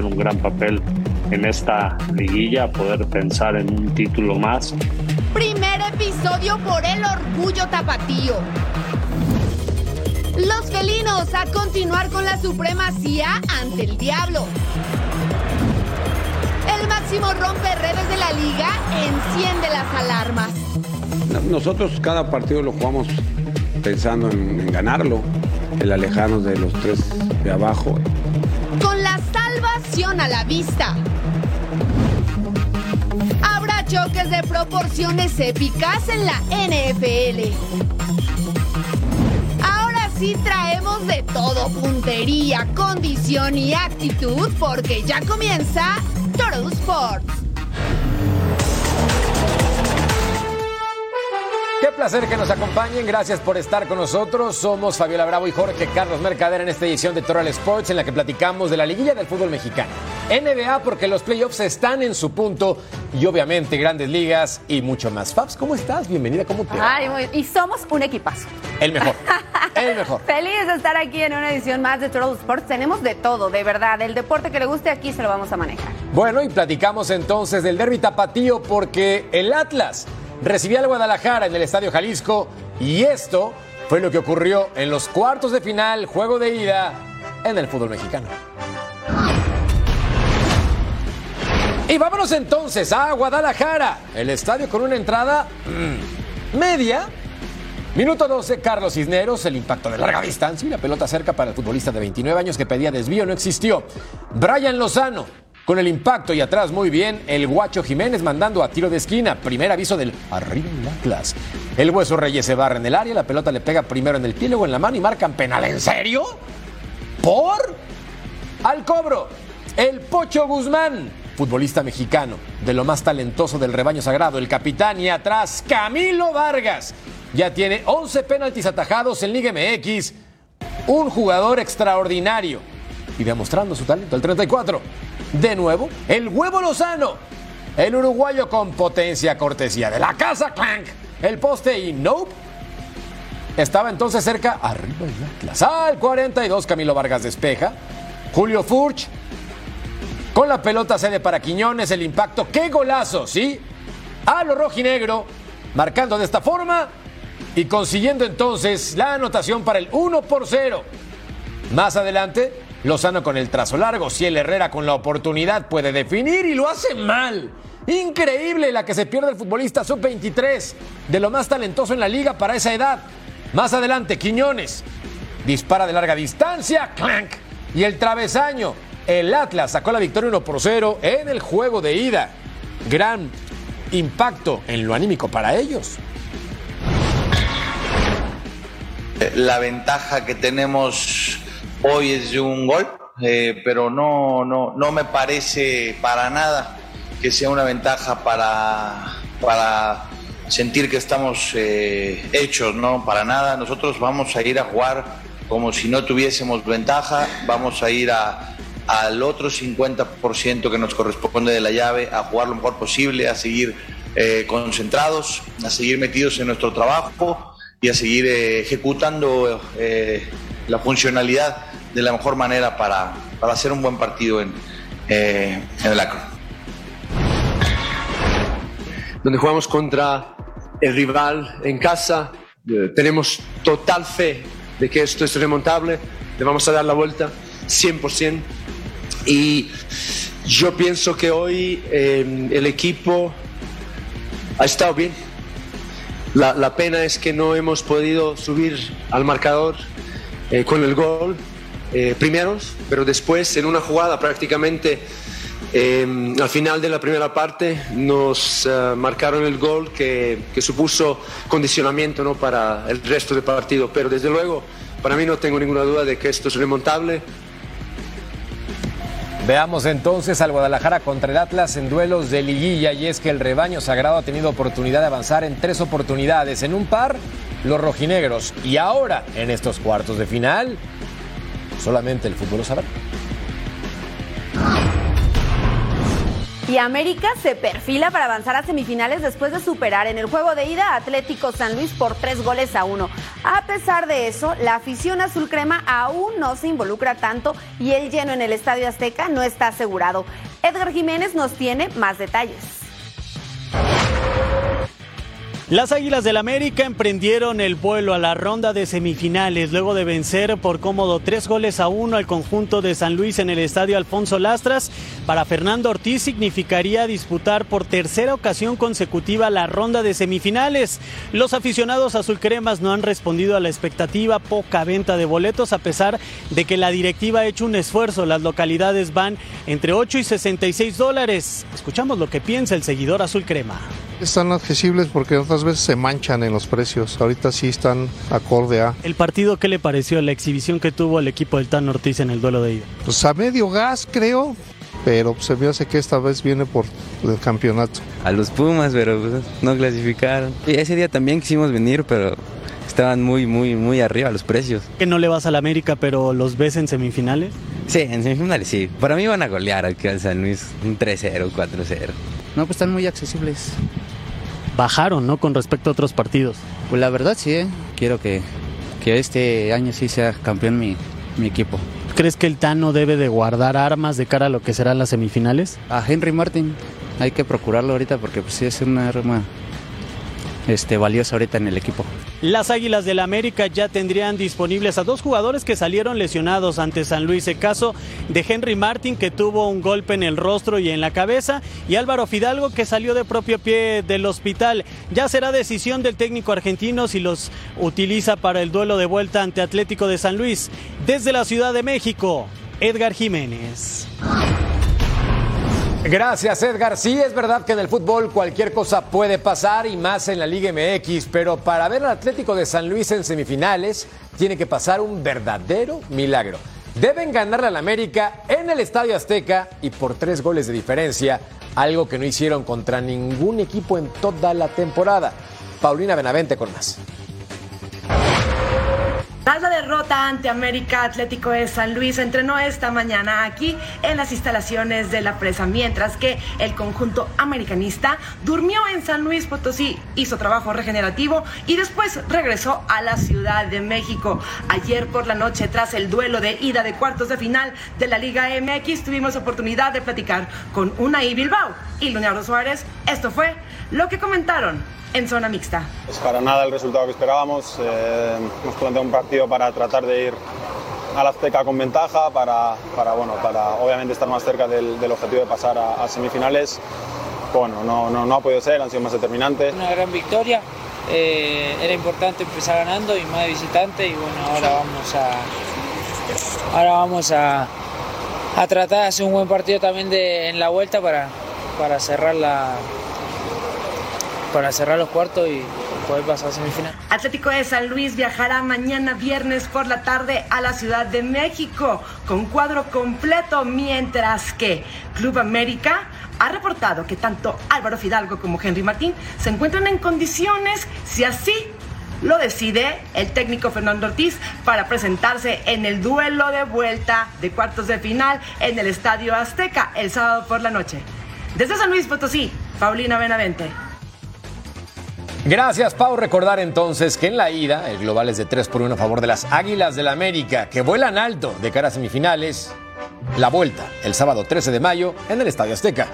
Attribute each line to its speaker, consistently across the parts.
Speaker 1: hacer un gran papel en esta liguilla, poder pensar en un título más.
Speaker 2: Primer episodio por el orgullo tapatío. Los felinos a continuar con la supremacía ante el diablo. El máximo rompe redes de la liga enciende las alarmas.
Speaker 3: Nosotros cada partido lo jugamos pensando en, en ganarlo, el alejarnos de los tres de abajo.
Speaker 2: A la vista. Habrá choques de proporciones épicas en la NFL. Ahora sí traemos de todo, puntería, condición y actitud, porque ya comienza Toro Sports.
Speaker 4: Qué placer que nos acompañen. Gracias por estar con nosotros. Somos Fabiola Bravo y Jorge Carlos Mercader en esta edición de Toral Sports en la que platicamos de la liguilla del fútbol mexicano. NBA porque los playoffs están en su punto y obviamente grandes ligas y mucho más. Fabs, ¿cómo estás? Bienvenida, ¿cómo te va?
Speaker 5: Ay, muy- y somos un equipazo.
Speaker 4: El mejor. El mejor.
Speaker 5: Feliz de estar aquí en una edición más de Total Sports. Tenemos de todo, de verdad. El deporte que le guste aquí se lo vamos a manejar.
Speaker 4: Bueno, y platicamos entonces del derby tapatío porque el Atlas recibía al Guadalajara en el Estadio Jalisco y esto fue lo que ocurrió en los cuartos de final, juego de ida en el fútbol mexicano. Y vámonos entonces a Guadalajara, el estadio con una entrada mm, media. Minuto 12, Carlos Cisneros, el impacto de larga distancia y la pelota cerca para el futbolista de 29 años que pedía desvío no existió. Brian Lozano, con el impacto y atrás muy bien, el Guacho Jiménez mandando a tiro de esquina. Primer aviso del arriba el Atlas. El Hueso Reyes se barra en el área, la pelota le pega primero en el pie, luego en la mano y marcan penal. ¿En serio? ¿Por? Al cobro, el Pocho Guzmán, futbolista mexicano, de lo más talentoso del rebaño sagrado, el capitán y atrás Camilo Vargas. Ya tiene 11 penaltis atajados en Liga MX, un jugador extraordinario y demostrando su talento, el 34. De nuevo, el huevo Lozano, el uruguayo con potencia cortesía de la casa Clank, el poste y nope. Estaba entonces cerca, arriba el Atlas. Al 42, Camilo Vargas despeja. Julio Furch con la pelota cede para Quiñones, el impacto. ¡Qué golazo! ¿Sí? A lo rojinegro, marcando de esta forma y consiguiendo entonces la anotación para el 1 por 0. Más adelante, Lozano con el trazo largo. Ciel Herrera con la oportunidad puede definir y lo hace mal. Increíble la que se pierde el futbolista sub-23, de lo más talentoso en la liga para esa edad. Más adelante, Quiñones dispara de larga distancia, clank. Y el travesaño, el Atlas sacó la victoria 1 por 0 en el juego de ida. Gran impacto en lo anímico para ellos.
Speaker 6: La ventaja que tenemos hoy es de un gol, eh, pero no, no, no me parece para nada que sea una ventaja para, para sentir que estamos eh, hechos, no, para nada. Nosotros vamos a ir a jugar como si no tuviésemos ventaja, vamos a ir a, al otro 50% que nos corresponde de la llave, a jugar lo mejor posible, a seguir eh, concentrados, a seguir metidos en nuestro trabajo y a seguir eh, ejecutando la funcionalidad de la mejor manera para, para hacer un buen partido en, eh, en el Acro.
Speaker 7: donde jugamos contra el rival en casa. Eh, tenemos total fe de que esto es remontable, le vamos a dar la vuelta 100%. Y yo pienso que hoy eh, el equipo ha estado bien. La, la pena es que no hemos podido subir al marcador eh, con el gol eh, primeros, pero después en una jugada prácticamente eh, al final de la primera parte nos eh, marcaron el gol que, que supuso condicionamiento ¿no? para el resto del partido, pero desde luego para mí no tengo ninguna duda de que esto es remontable.
Speaker 4: Veamos entonces al Guadalajara contra el Atlas en duelos de liguilla y es que el rebaño sagrado ha tenido oportunidad de avanzar en tres oportunidades, en un par los rojinegros y ahora en estos cuartos de final solamente el fútbol lo sabrá.
Speaker 5: Y América se perfila para avanzar a semifinales después de superar en el juego de ida Atlético San Luis por tres goles a uno. A pesar de eso, la afición azul crema aún no se involucra tanto y el lleno en el Estadio Azteca no está asegurado. Edgar Jiménez nos tiene más detalles.
Speaker 8: Las Águilas del América emprendieron el vuelo a la ronda de semifinales luego de vencer por cómodo tres goles a uno al conjunto de San Luis en el estadio Alfonso Lastras. Para Fernando Ortiz significaría disputar por tercera ocasión consecutiva la ronda de semifinales. Los aficionados azulcremas no han respondido a la expectativa, poca venta de boletos a pesar de que la directiva ha hecho un esfuerzo. Las localidades van entre 8 y 66 dólares. Escuchamos lo que piensa el seguidor azulcrema.
Speaker 9: Están accesibles porque otras veces se manchan en los precios. Ahorita sí están acorde a.
Speaker 8: ¿El partido qué le pareció? La exhibición que tuvo el equipo del Tan Ortiz en el duelo de ida.
Speaker 9: Pues a medio gas, creo. Pero se me hace que esta vez viene por el campeonato.
Speaker 10: A los Pumas, pero pues, no clasificaron. Y ese día también quisimos venir, pero estaban muy, muy, muy arriba los precios.
Speaker 8: Que no le vas al América, pero los ves en semifinales.
Speaker 10: Sí, en semifinales sí. Para mí van a golear aquí al San Luis un 3-0, 4-0.
Speaker 11: No, pues están muy accesibles.
Speaker 8: Bajaron, ¿no? Con respecto a otros partidos.
Speaker 11: Pues la verdad sí, ¿eh? quiero que, que este año sí sea campeón mi, mi equipo.
Speaker 8: ¿Crees que el Tano debe de guardar armas de cara a lo que serán las semifinales?
Speaker 11: A Henry Martin hay que procurarlo ahorita porque pues sí es una arma este, valiosa ahorita en el equipo.
Speaker 8: Las Águilas del América ya tendrían disponibles a dos jugadores que salieron lesionados ante San Luis. El caso de Henry Martin, que tuvo un golpe en el rostro y en la cabeza, y Álvaro Fidalgo, que salió de propio pie del hospital. Ya será decisión del técnico argentino si los utiliza para el duelo de vuelta ante Atlético de San Luis. Desde la Ciudad de México, Edgar Jiménez.
Speaker 4: Gracias, Edgar. Sí, es verdad que en el fútbol cualquier cosa puede pasar y más en la Liga MX, pero para ver al Atlético de San Luis en semifinales tiene que pasar un verdadero milagro. Deben ganarle al América en el Estadio Azteca y por tres goles de diferencia, algo que no hicieron contra ningún equipo en toda la temporada. Paulina Benavente con más.
Speaker 12: Tras la derrota ante América Atlético de San Luis, entrenó esta mañana aquí en las instalaciones de la presa, mientras que el conjunto americanista durmió en San Luis Potosí, hizo trabajo regenerativo y después regresó a la Ciudad de México. Ayer por la noche, tras el duelo de ida de cuartos de final de la Liga MX, tuvimos oportunidad de platicar con Unai Bilbao y Leonardo Suárez. Esto fue lo que comentaron en zona mixta.
Speaker 13: Es para nada el resultado que esperábamos. Eh, hemos planteado un partido para tratar de ir al Azteca con ventaja, para, para, bueno, para obviamente estar más cerca del, del objetivo de pasar a, a semifinales. Bueno, no, no, no, ha podido ser, han sido más determinantes.
Speaker 14: Una gran victoria. Eh, era importante empezar ganando y más de visitante y bueno, ahora vamos a, ahora vamos a, a tratar de hacer un buen partido también de, en la vuelta para, para cerrar la, para cerrar los cuartos y poder pasar a semifinal.
Speaker 12: Atlético de San Luis viajará mañana viernes por la tarde a la Ciudad de México con cuadro completo, mientras que Club América ha reportado que tanto Álvaro Fidalgo como Henry Martín se encuentran en condiciones, si así lo decide el técnico Fernando Ortiz para presentarse en el duelo de vuelta de cuartos de final en el Estadio Azteca el sábado por la noche. Desde San Luis Potosí, Paulina Benavente.
Speaker 4: Gracias, Pau. Recordar entonces que en la ida el global es de 3 por 1 a favor de las Águilas del la América, que vuelan alto de cara a semifinales. La vuelta el sábado 13 de mayo en el Estadio Azteca.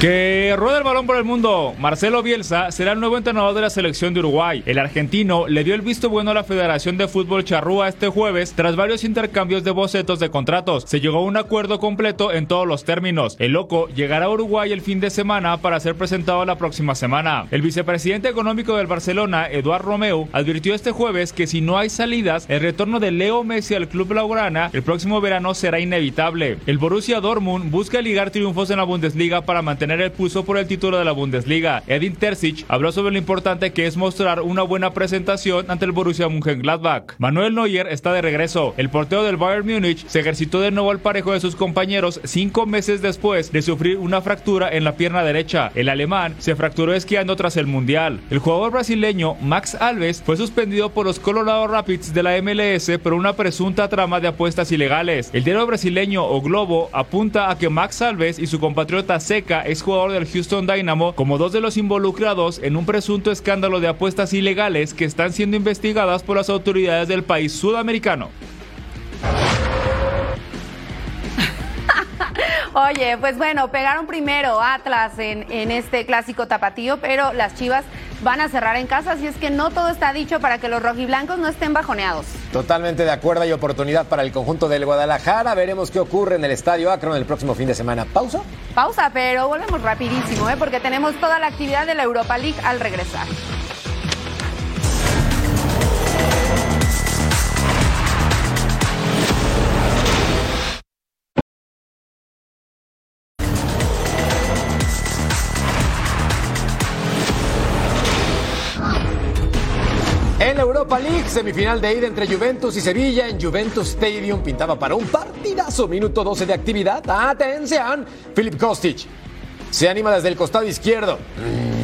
Speaker 15: Que rueda el balón por el mundo. Marcelo Bielsa será el nuevo entrenador de la selección de Uruguay. El argentino le dio el visto bueno a la Federación de Fútbol Charrúa este jueves tras varios intercambios de bocetos de contratos. Se llegó a un acuerdo completo en todos los términos. El loco llegará a Uruguay el fin de semana para ser presentado la próxima semana. El vicepresidente económico del Barcelona, Eduard Romeu, advirtió este jueves que si no hay salidas, el retorno de Leo Messi al club blaugrana el próximo verano será inevitable. El Borussia Dortmund busca ligar triunfos en la Bundesliga para mantener mantener el pulso por el título de la Bundesliga. Edin Terzic habló sobre lo importante que es mostrar una buena presentación ante el Borussia Mönchengladbach. Manuel Neuer está de regreso. El portero del Bayern Múnich se ejercitó de nuevo al parejo de sus compañeros cinco meses después de sufrir una fractura en la pierna derecha. El alemán se fracturó esquiando tras el Mundial. El jugador brasileño Max Alves fue suspendido por los Colorado Rapids de la MLS por una presunta trama de apuestas ilegales. El diario brasileño O Globo apunta a que Max Alves y su compatriota Seca, ex jugador del Houston Dynamo, como dos de los involucrados en un presunto escándalo de apuestas ilegales que están siendo investigadas por las autoridades del país sudamericano.
Speaker 2: Oye, pues bueno, pegaron primero Atlas en, en, este clásico tapatío, pero las Chivas van a cerrar en casa, así es que no todo está dicho para que los rojiblancos no estén bajoneados.
Speaker 4: Totalmente de acuerdo, hay oportunidad para el conjunto del Guadalajara. Veremos qué ocurre en el Estadio Akron el próximo fin de semana. ¿Pausa?
Speaker 2: Pausa, pero volvemos rapidísimo, ¿eh? porque tenemos toda la actividad de la Europa League al regresar.
Speaker 4: Europa semifinal de ida entre Juventus y Sevilla en Juventus Stadium pintaba para un partidazo. Minuto 12 de actividad. Atención, Filip Kostic. Se anima desde el costado izquierdo.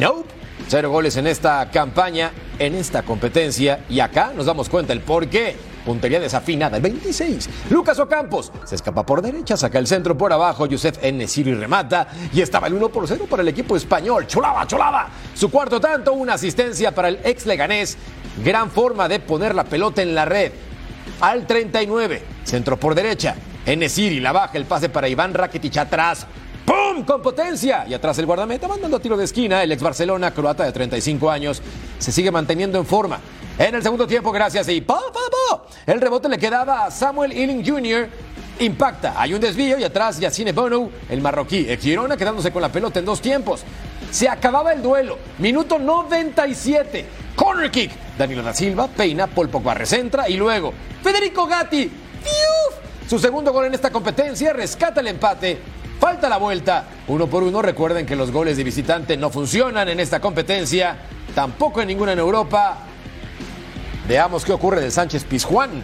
Speaker 4: Nope. Cero goles en esta campaña, en esta competencia. Y acá nos damos cuenta el por qué. Puntería desafinada, el 26. Lucas Ocampos se escapa por derecha, saca el centro por abajo. Yusef Enesiri remata. Y estaba el 1 por 0 para el equipo español. Cholaba, cholaba. Su cuarto tanto, una asistencia para el ex leganés. Gran forma de poner la pelota en la red. Al 39, centro por derecha. Enesiri la baja, el pase para Iván Rakitic atrás. ¡Pum! Con potencia. Y atrás el guardameta mandando tiro de esquina. El ex Barcelona, croata de 35 años, se sigue manteniendo en forma. En el segundo tiempo, gracias y ¡pa, pa, pa! El rebote le quedaba a Samuel Ealing Jr. Impacta. Hay un desvío y atrás Yacine Bono, el marroquí, Girona, quedándose con la pelota en dos tiempos. Se acababa el duelo. Minuto 97. Corner kick. Danilo da Silva peina, Paul Pogba recentra y luego Federico Gatti. Su segundo gol en esta competencia rescata el empate. Falta la vuelta. Uno por uno. Recuerden que los goles de visitante no funcionan en esta competencia. Tampoco en ninguna en Europa. Veamos qué ocurre del Sánchez Pizjuán.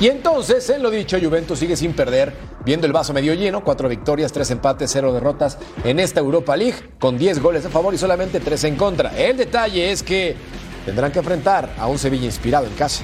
Speaker 4: Y entonces, en lo dicho, Juventus sigue sin perder, viendo el vaso medio lleno, cuatro victorias, tres empates, cero derrotas en esta Europa League, con 10 goles a favor y solamente tres en contra. El detalle es que tendrán que enfrentar a un Sevilla inspirado en casa.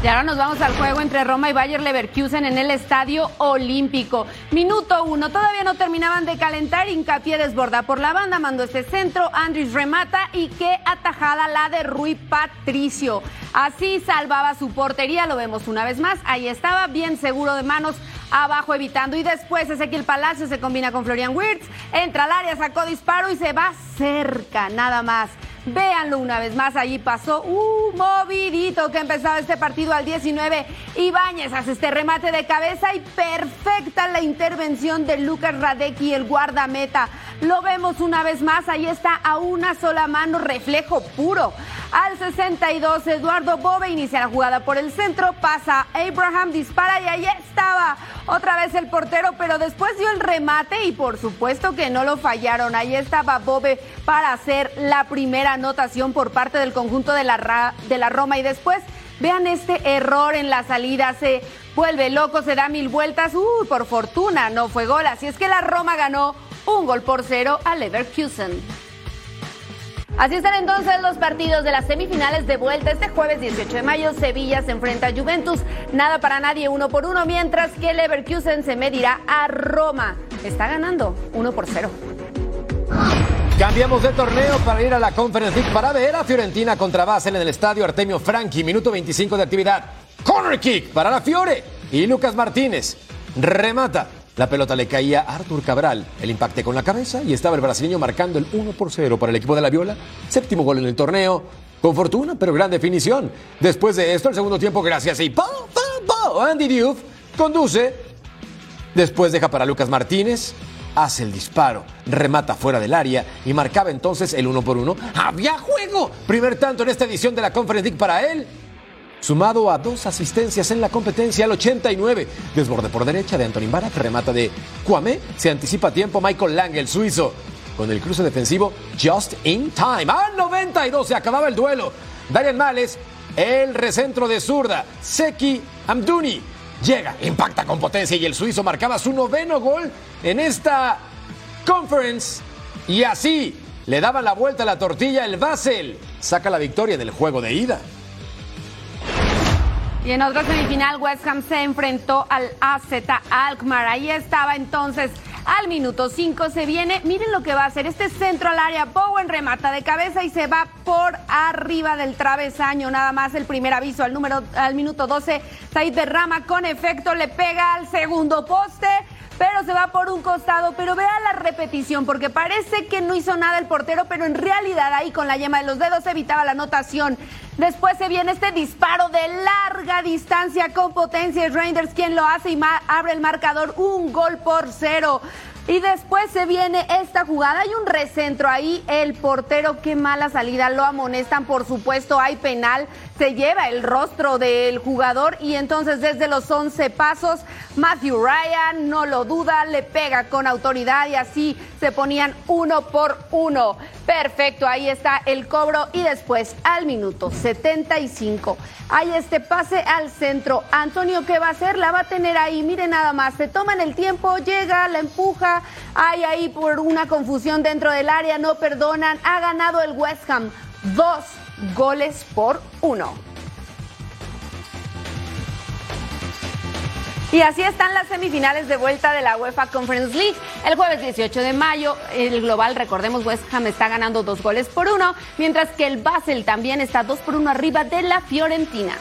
Speaker 2: Y ahora nos vamos al juego entre Roma y Bayer Leverkusen en el Estadio Olímpico. Minuto uno, todavía no terminaban de calentar, hincapié desborda por la banda, mandó este centro, Andrés remata. Y qué atajada la de Rui Patricio. Así salvaba su portería, lo vemos una vez más, ahí estaba bien seguro de manos abajo evitando. Y después Ezequiel Palacio se combina con Florian Wirtz, entra al área, sacó disparo y se va cerca, nada más. Véanlo una vez más, allí pasó un movidito que empezaba este partido al 19. Ibáñez hace este remate de cabeza y perfecta la intervención de Lucas Radecki, el guardameta. Lo vemos una vez más, ahí está a una sola mano, reflejo puro. Al 62, Eduardo Bove inicia la jugada por el centro, pasa Abraham, dispara y ahí otra vez el portero, pero después dio el remate y por supuesto que no lo fallaron. Ahí estaba Bove para hacer la primera anotación por parte del conjunto de la, de la Roma y después vean este error en la salida, se vuelve loco, se da mil vueltas, uy, por fortuna no fue gol, así es que la Roma ganó un gol por cero a Leverkusen. Así están entonces los partidos de las semifinales de vuelta. Este jueves 18 de mayo, Sevilla se enfrenta a Juventus. Nada para nadie, uno por uno, mientras que Leverkusen se medirá a Roma. Está ganando uno por cero.
Speaker 4: Cambiamos de torneo para ir a la Conference League para ver a Fiorentina contra Basel en el estadio Artemio Franchi. Minuto 25 de actividad. Corner kick para la Fiore. Y Lucas Martínez remata. La pelota le caía a Artur Cabral. El impacte con la cabeza y estaba el brasileño marcando el 1 por 0 para el equipo de la Viola. Séptimo gol en el torneo. Con fortuna, pero gran definición. Después de esto, el segundo tiempo, gracias y pa, pa, pa, Andy Diouf conduce. Después deja para Lucas Martínez. Hace el disparo, remata fuera del área y marcaba entonces el uno por uno. ¡Había juego! Primer tanto en esta edición de la Conference League para él. Sumado a dos asistencias en la competencia al 89. Desborde por derecha de Antonin Barak, remata de Kwame, se anticipa a tiempo Michael Lang, el suizo, con el cruce defensivo just in time. Al 92 se acababa el duelo. Darian Males, el recentro de zurda, Seki Amduni, llega, impacta con potencia y el suizo marcaba su noveno gol en esta conference. Y así le daba la vuelta a la tortilla el Basel. Saca la victoria en el juego de ida.
Speaker 2: Y en otra semifinal, West Ham se enfrentó al AZ Alkmaar. Ahí estaba entonces al minuto 5 se viene. Miren lo que va a hacer. Este centro al área. Bowen remata de cabeza y se va por arriba del travesaño. Nada más el primer aviso al número al minuto 12. Said derrama con efecto, le pega al segundo poste pero se va por un costado. Pero vea la repetición, porque parece que no hizo nada el portero, pero en realidad ahí con la yema de los dedos evitaba la anotación. Después se viene este disparo de larga distancia con potencia. Reinders quien lo hace y abre el marcador un gol por cero. Y después se viene esta jugada. Hay un recentro ahí. El portero, qué mala salida. Lo amonestan, por supuesto. Hay penal. Se lleva el rostro del jugador. Y entonces, desde los 11 pasos, Matthew Ryan no lo duda. Le pega con autoridad. Y así se ponían uno por uno. Perfecto. Ahí está el cobro. Y después, al minuto 75, hay este pase al centro. Antonio, ¿qué va a hacer? La va a tener ahí. Mire nada más. Se toman el tiempo. Llega, la empuja hay ahí por una confusión dentro del área, no perdonan. Ha ganado el West Ham dos goles por uno. Y así están las semifinales de vuelta de la UEFA Conference League. El jueves 18 de mayo, el global, recordemos, West Ham está ganando dos goles por uno, mientras que el Basel también está dos por uno arriba de la Fiorentina.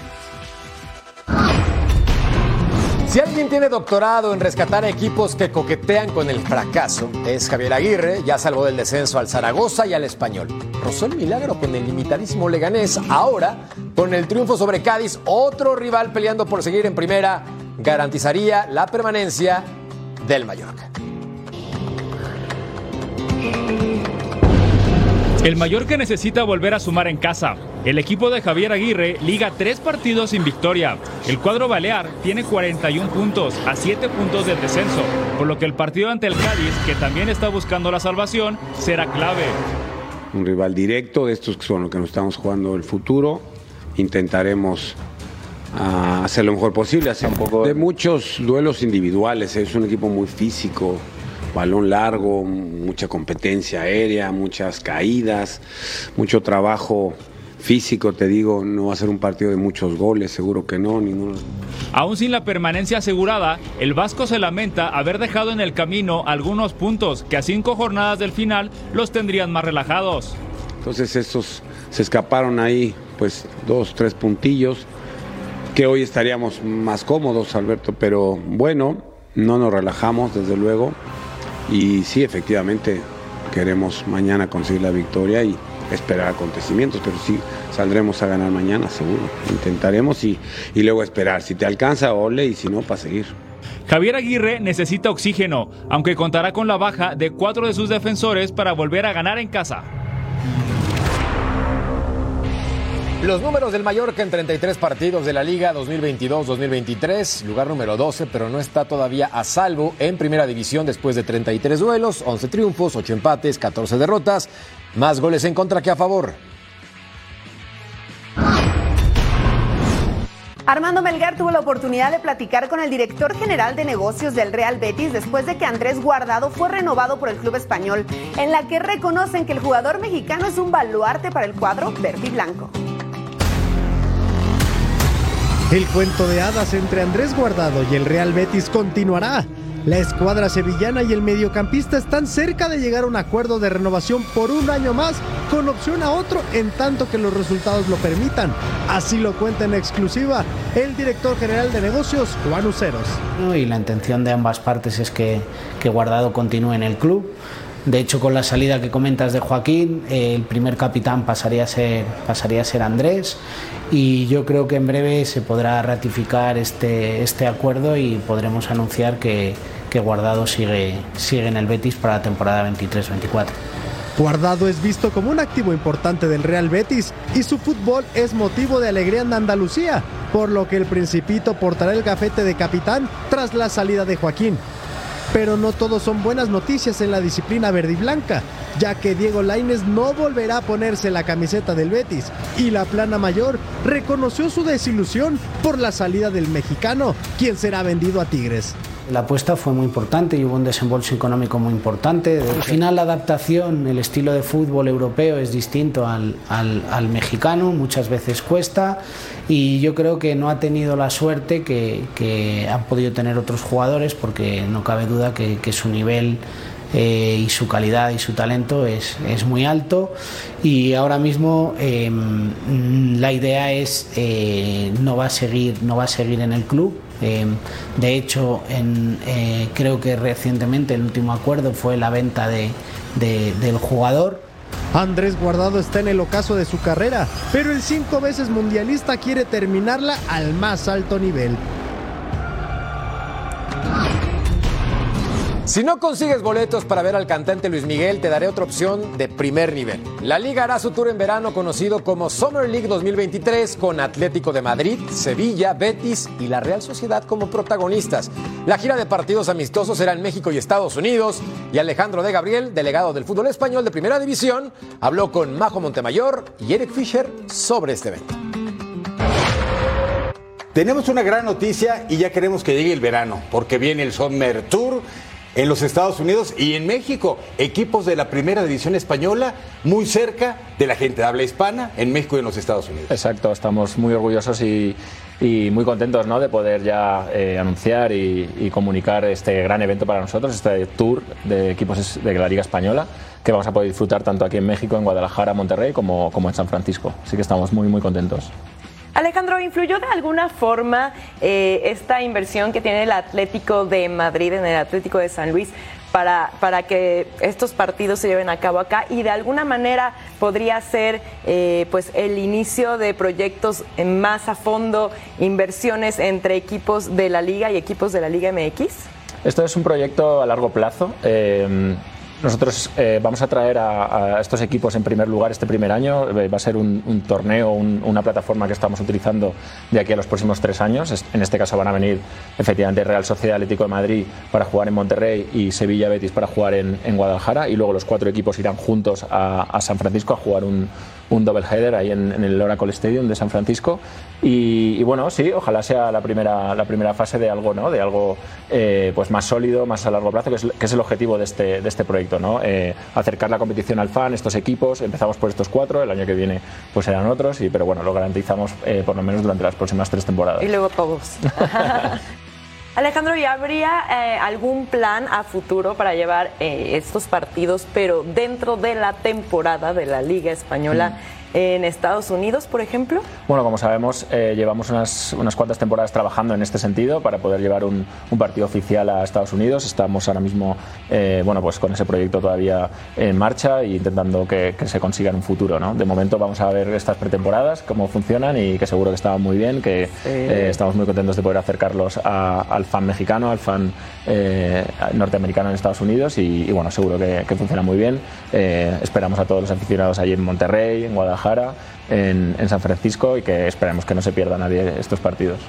Speaker 4: Si alguien tiene doctorado en rescatar equipos que coquetean con el fracaso, es Javier Aguirre, ya salvó del descenso al Zaragoza y al Español. Rozó el milagro con el limitadísimo Leganés. Ahora, con el triunfo sobre Cádiz, otro rival peleando por seguir en primera, garantizaría la permanencia del Mallorca.
Speaker 15: El Mallorca necesita volver a sumar en casa. El equipo de Javier Aguirre liga tres partidos sin victoria. El cuadro balear tiene 41 puntos a 7 puntos del descenso, por lo que el partido ante el Cádiz, que también está buscando la salvación, será clave.
Speaker 3: Un rival directo de estos que son los que nos estamos jugando el futuro. Intentaremos ah, hacer lo mejor posible, hacer un poco de muchos duelos individuales. Es un equipo muy físico, balón largo, mucha competencia aérea, muchas caídas, mucho trabajo físico, te digo, no va a ser un partido de muchos goles, seguro que no, ninguno.
Speaker 15: Aún sin la permanencia asegurada, el Vasco se lamenta haber dejado en el camino algunos puntos que a cinco jornadas del final los tendrían más relajados.
Speaker 3: Entonces estos se escaparon ahí, pues dos, tres puntillos, que hoy estaríamos más cómodos, Alberto, pero bueno, no nos relajamos, desde luego. Y sí, efectivamente, queremos mañana conseguir la victoria y esperar acontecimientos, pero sí saldremos a ganar mañana, seguro. Intentaremos y, y luego esperar. Si te alcanza, ole, y si no, para seguir.
Speaker 15: Javier Aguirre necesita oxígeno, aunque contará con la baja de cuatro de sus defensores para volver a ganar en casa.
Speaker 4: Los números del Mallorca en 33 partidos de la Liga 2022-2023, lugar número 12, pero no está todavía a salvo en primera división después de 33 duelos, 11 triunfos, 8 empates, 14 derrotas, más goles en contra que a favor.
Speaker 2: Armando Melgar tuvo la oportunidad de platicar con el director general de negocios del Real Betis después de que Andrés Guardado fue renovado por el club español, en la que reconocen que el jugador mexicano es un baluarte para el cuadro verde y blanco.
Speaker 16: El cuento de hadas entre Andrés Guardado y el Real Betis continuará. La escuadra sevillana y el mediocampista están cerca de llegar a un acuerdo de renovación por un año más, con opción a otro en tanto que los resultados lo permitan. Así lo cuenta en exclusiva el director general de negocios, Juan Uceros.
Speaker 17: Y la intención de ambas partes es que, que Guardado continúe en el club. De hecho, con la salida que comentas de Joaquín, el primer capitán pasaría a ser, Andrés y yo creo que en breve se podrá ratificar este, este acuerdo y podremos anunciar que, que Guardado sigue, sigue en el Betis para la temporada 23-24.
Speaker 16: Guardado es visto como un activo importante del Real Betis y su fútbol es motivo de alegría en Andalucía, por lo que el Principito portará el gafete de capitán tras la salida de Joaquín. Pero no todo son buenas noticias en la disciplina verde y blanca, ya que Diego Lainez no volverá a ponerse la camiseta del Betis y la plana mayor reconoció su desilusión por la salida del mexicano, quien será vendido a Tigres.
Speaker 17: La apuesta fue muy importante y hubo un desembolso económico muy importante. Al final la adaptación, el estilo de fútbol europeo es distinto al, al, al mexicano, muchas veces cuesta y yo creo que no ha tenido la suerte que, que han podido tener otros jugadores porque no cabe duda que, que su nivel eh, y su calidad y su talento es, es muy alto. Y ahora mismo eh, la idea es eh, no va a seguir no va a seguir en el club. Eh, de hecho eh, creo que recientemente el último acuerdo fue la venta de, del jugador.
Speaker 16: Andrés Guardado está en el ocaso de su carrera, pero el cinco veces mundialista quiere terminarla al más alto nivel.
Speaker 4: Si no consigues boletos para ver al cantante Luis Miguel, te daré otra opción de primer nivel. La liga hará su tour en verano conocido como Summer League 2023 con Atlético de Madrid, Sevilla, Betis y la Real Sociedad como protagonistas. La gira de partidos amistosos será en México y Estados Unidos y Alejandro de Gabriel, delegado del fútbol español de Primera División, habló con Majo Montemayor y Eric Fischer sobre este evento.
Speaker 18: Tenemos una gran noticia y ya queremos que llegue el verano, porque viene el Summer Tour en los Estados Unidos y en México. Equipos de la primera división española muy cerca de la gente habla hispana en México y en los Estados Unidos.
Speaker 19: Exacto, estamos muy orgullosos y, muy contentos ¿no? de poder ya eh, anunciar y, y, comunicar este gran evento para nosotros, este tour de equipos de la Liga Española que vamos a poder disfrutar tanto aquí en México, en Guadalajara, Monterrey, como, como en San Francisco. Así que estamos muy, muy contentos.
Speaker 20: Alejandro, ¿influyó de alguna forma eh, esta inversión que tiene el Atlético de Madrid en el Atlético de San Luis para, para que estos partidos se lleven a cabo acá y de alguna manera podría ser eh, pues el inicio de proyectos más a fondo, inversiones entre equipos de la liga y equipos de la Liga MX?
Speaker 19: Esto es un proyecto a largo plazo. Eh, nosotros eh, vamos a traer a, estos equipos en primer lugar este primer año. Eh, va a ser un, torneo, un, una plataforma que estamos utilizando de aquí a los próximos tres años. En este caso van a venir efectivamente Real Sociedad Atlético de Madrid para jugar en Monterrey y Sevilla Betis para jugar en, en Guadalajara. Y luego los cuatro equipos irán juntos a, a San Francisco a jugar un, un double header ahí en, en, el Oracle Stadium de San Francisco. Y, y, bueno, sí, ojalá sea la primera, la primera fase de algo, ¿no? de algo eh, pues más sólido, más a largo plazo, que es, que es el objetivo de este, de este proyecto. ¿no? Eh, acercar la competición al fan, estos equipos. Empezamos por estos cuatro, el año que viene pues serán otros, y, pero bueno, lo garantizamos eh, por lo menos durante las próximas tres temporadas.
Speaker 20: Y luego todos. Alejandro, ¿y habría eh, algún plan a futuro para llevar eh, estos partidos, pero dentro de la temporada de la Liga Española? Mm en Estados Unidos, por ejemplo?
Speaker 19: Bueno, como sabemos, eh, llevamos unas, unas, cuantas temporadas trabajando en este sentido para poder llevar un, un partido oficial a Estados Unidos. Estamos ahora mismo, eh, bueno, pues con ese proyecto todavía en marcha e intentando que, que, se consiga en un futuro, ¿no? De momento vamos a ver estas pretemporadas, cómo funcionan y que seguro que estaban muy bien, que sí. eh, estamos muy contentos de poder acercarlos a, al fan mexicano, al fan eh, norteamericano en Estados Unidos y, y bueno, seguro que, que, funciona muy bien. Eh, esperamos a todos los aficionados allí en Monterrey, en Guadalajara, Guadalajara, en, en, San Francisco y que esperemos que no se pierda nadie estos partidos.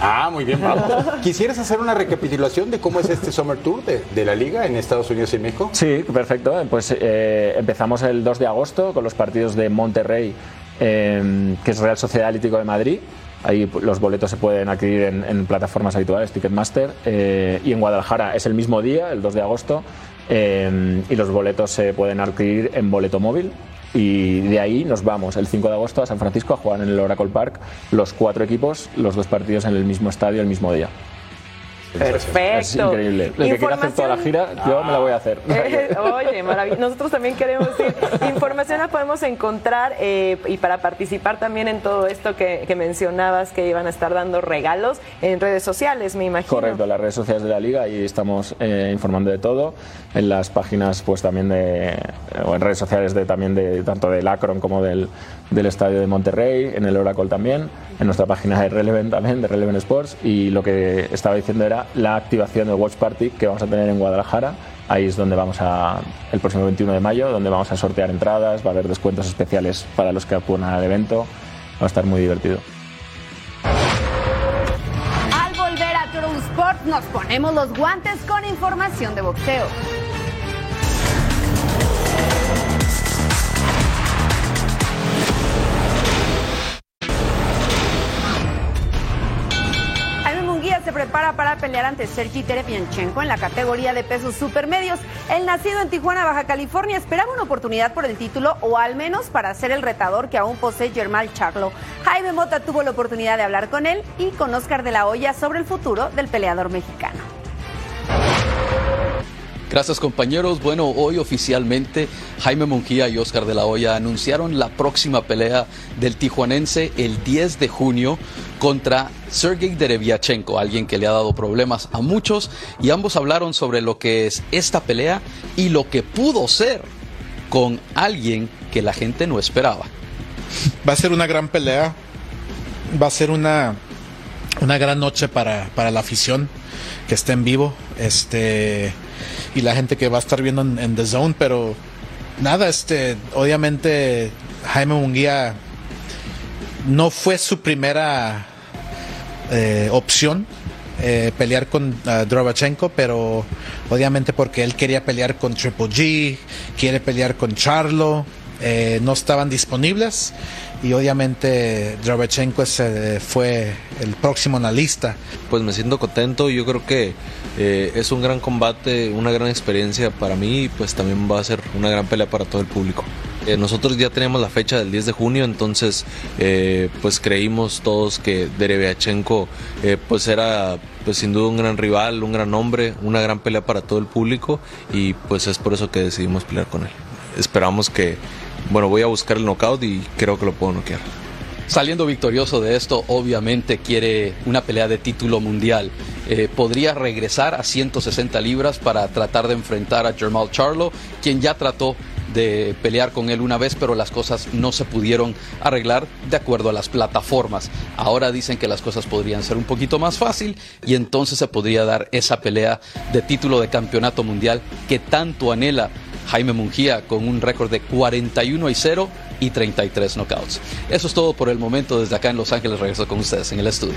Speaker 18: Ah, muy bien, Pablo. ¿Quisieras hacer una recapitulación de cómo es este Summer Tour de, de la Liga en Estados Unidos y México?
Speaker 19: Sí, perfecto. Pues eh, empezamos el 2 de agosto con los partidos de Monterrey, eh, que es Real Sociedad Atlético de Madrid. Ahí los boletos se pueden adquirir en, en plataformas habituales, Ticketmaster. Eh, y en Guadalajara es el mismo día, el 2 de agosto. Eh, y los boletos se pueden adquirir en boleto móvil, y de ahí nos vamos el 5 de agosto a San Francisco a jugar en el Oracle Park los cuatro equipos, los dos partidos en el mismo estadio el mismo día.
Speaker 20: Perfecto.
Speaker 19: Es increíble. El que quiera hacer toda la gira, yo me la voy a hacer.
Speaker 20: Eh, oye, maravilloso. Nosotros también queremos ir. Información la podemos encontrar eh, y para participar también en todo esto que, que, mencionabas, que iban a estar dando regalos en redes sociales, me imagino.
Speaker 19: Correcto, en las redes sociales de la Liga y estamos eh, informando de todo. En las páginas, pues también de. o en redes sociales de también de tanto del Akron como del, del Estadio de Monterrey, en el Oracle también, en nuestra página de Relevant también, de Relevant Sports. Y lo que estaba diciendo era la activación del Watch Party que vamos a tener en Guadalajara Ahí es donde vamos a, el próximo 21 de mayo, donde vamos a sortear entradas, va a haber descuentos especiales para los que acudan al evento. Va a estar muy divertido.
Speaker 2: Al volver a True Sport nos ponemos los guantes con información de boxeo. Se prepara para pelear ante Sergi Terepianchenko en la categoría de pesos supermedios. El nacido en Tijuana, Baja California, esperaba una oportunidad por el título o al menos para ser el retador que aún posee Germán Charlo. Jaime Mota tuvo la oportunidad de hablar con él y con Oscar de la Hoya sobre el futuro del peleador mexicano.
Speaker 21: Gracias compañeros. Bueno, hoy oficialmente Jaime Munguía y Oscar de la Hoya anunciaron la próxima pelea del tijuanense el 10 de junio contra Sergei Derevyachenko, alguien que le ha dado problemas a muchos y ambos hablaron sobre lo que es esta pelea y lo que pudo ser con alguien que la gente no esperaba.
Speaker 22: Va a ser una gran pelea, va a ser una, una gran noche para, para la afición que está en vivo. Este y la gente que va a estar viendo en, The Zone, pero nada, este, obviamente Jaime Munguía no fue su primera eh, opción eh, pelear con uh, Drovachenko, pero obviamente porque él quería pelear con Triple G, quiere pelear con Charlo, eh, no estaban disponibles y obviamente Drovachenko ese fue el próximo en la lista.
Speaker 23: Pues me siento contento, yo creo que eh, es un gran combate, una gran experiencia para mí y pues también va a ser una gran pelea para todo el público. Eh, nosotros ya tenemos la fecha del 10 de junio, entonces eh, pues creímos todos que Derevyachenko eh, pues era pues sin duda un gran rival, un gran hombre, una gran pelea para todo el público y pues es por eso que decidimos pelear con él. Esperamos que, bueno, voy a buscar el knockout y creo que lo puedo noquear.
Speaker 21: Saliendo victorioso de esto, obviamente quiere una pelea de título mundial. Eh, podría regresar a 160 libras para tratar de enfrentar a Jermal Charlo, quien ya trató de pelear con él una vez, pero las cosas no se pudieron arreglar de acuerdo a las plataformas. Ahora dicen que las cosas podrían ser un poquito más fácil y entonces se podría dar esa pelea de título de campeonato mundial que tanto anhela Jaime Mungía con un récord de 41 y 0 y 33 knockouts. Eso es todo por el momento. Desde acá en Los Ángeles regreso con ustedes en el estudio.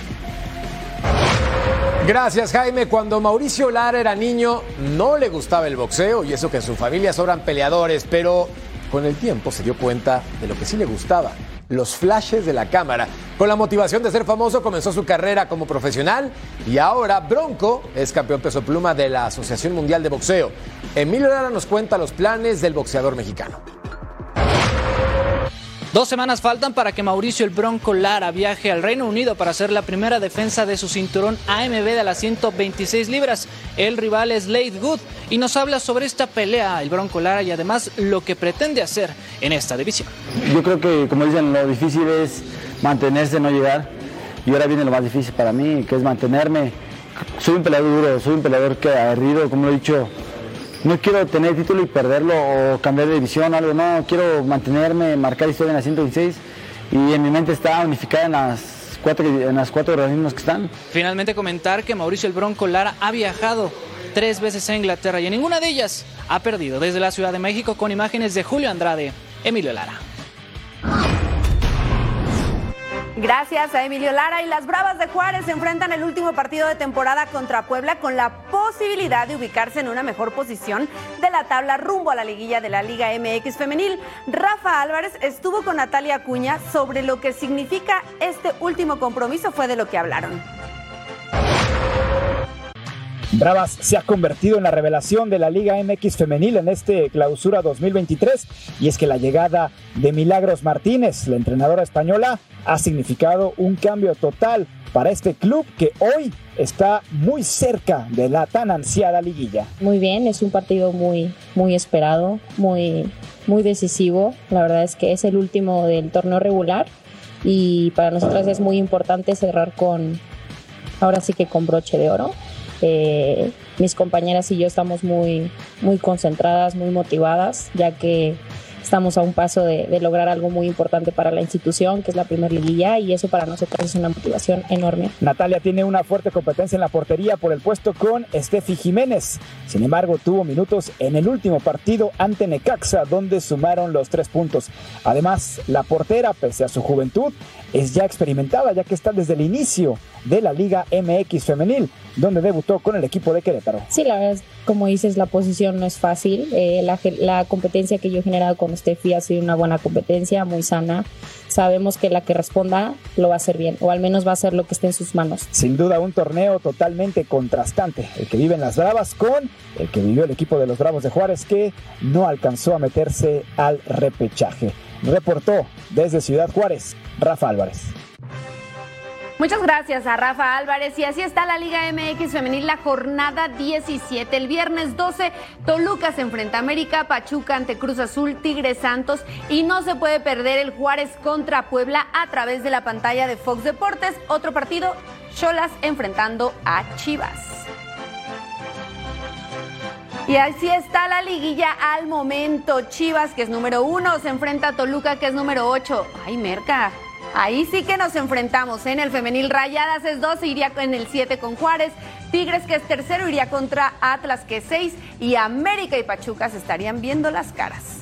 Speaker 4: Gracias Jaime. Cuando Mauricio Lara era niño no le gustaba el boxeo y eso que en su familia sobran peleadores, pero con el tiempo se dio cuenta de lo que sí le gustaba, los flashes de la cámara. Con la motivación de ser famoso comenzó su carrera como profesional y ahora Bronco es campeón peso pluma de la Asociación Mundial de Boxeo. Emilio Lara nos cuenta los planes del boxeador mexicano.
Speaker 24: Dos semanas faltan para que Mauricio el Bronco Lara viaje al Reino Unido para hacer la primera defensa de su cinturón AMB de las 126 libras. El rival es Late Good y nos habla sobre esta pelea, el Bronco Lara, y además lo que pretende hacer en esta división.
Speaker 25: Yo creo que, como dicen, lo difícil es mantenerse, no llegar. Y ahora viene lo más difícil para mí, que es mantenerme. Soy un peleador duro, soy un peleador que aguerrido, como lo he dicho, no quiero tener título y perderlo o cambiar de división algo, no, quiero mantenerme, marcar historia en la 126 y en mi mente está unificada en las cuatro, en las cuatro organismos que están.
Speaker 24: Finalmente comentar que Mauricio el Bronco Lara ha viajado tres veces a Inglaterra y en ninguna de ellas ha perdido. Desde la Ciudad de México con imágenes de Julio Andrade, Emilio Lara.
Speaker 2: Gracias a Emilio Lara y las Bravas de Juárez se enfrentan el último partido de temporada contra Puebla con la posibilidad de ubicarse en una mejor posición de la tabla rumbo a la liguilla de la Liga MX femenil. Rafa Álvarez estuvo con Natalia Acuña sobre lo que significa este último compromiso, fue de lo que hablaron.
Speaker 26: Bravas se ha convertido en la revelación de la Liga MX femenil en este clausura 2023 y es que la llegada de Milagros Martínez, la entrenadora española, ha significado un cambio total para este club que hoy está muy cerca de la tan ansiada liguilla.
Speaker 27: Muy bien, es un partido muy muy esperado, muy muy decisivo. La verdad es que es el último del torneo regular y para nosotras es muy importante cerrar con ahora sí que con broche de oro. Eh, mis compañeras y yo estamos muy, muy concentradas, muy motivadas, ya que estamos a un paso de, de lograr algo muy importante para la institución, que es la primera liguilla, y eso para nosotros es una motivación enorme.
Speaker 26: Natalia tiene una fuerte competencia en la portería por el puesto con Steffi Jiménez. Sin embargo, tuvo minutos en el último partido ante Necaxa, donde sumaron los tres puntos. Además, la portera, pese a su juventud, es ya experimentada, ya que está desde el inicio de la Liga MX Femenil, donde debutó con el equipo de Querétaro.
Speaker 27: Sí, la verdad, como dices, la posición no es fácil. Eh, la, la, competencia que yo he generado con Steffi ha sido una buena competencia, muy sana. Sabemos que la que responda lo va a hacer bien, o al menos va a hacer lo que esté en sus manos.
Speaker 26: Sin duda, un torneo totalmente contrastante, el que viven las Bravas con el que vivió el equipo de los Bravos de Juárez, que no alcanzó a meterse al repechaje. Reportó desde Ciudad Juárez, Rafa Álvarez.
Speaker 2: Muchas gracias a Rafa Álvarez y así está la Liga MX Femenil, la jornada 17. El viernes 12, Toluca se enfrenta a América, Pachuca ante Cruz Azul, Tigres Santos y no se puede perder el Juárez contra Puebla a través de la pantalla de Fox Deportes. Otro partido, Cholas enfrentando a Chivas. Y así está la liguilla al momento. Chivas, que es número uno, se enfrenta a Toluca, que es número ocho. Ay, Merca, Ahí sí que nos enfrentamos. En el femenil Rayadas es 12, iría en el 7 con Juárez. Tigres, que es tercero, iría contra Atlas, que es 6. Y América y Pachuca se estarían viendo las caras.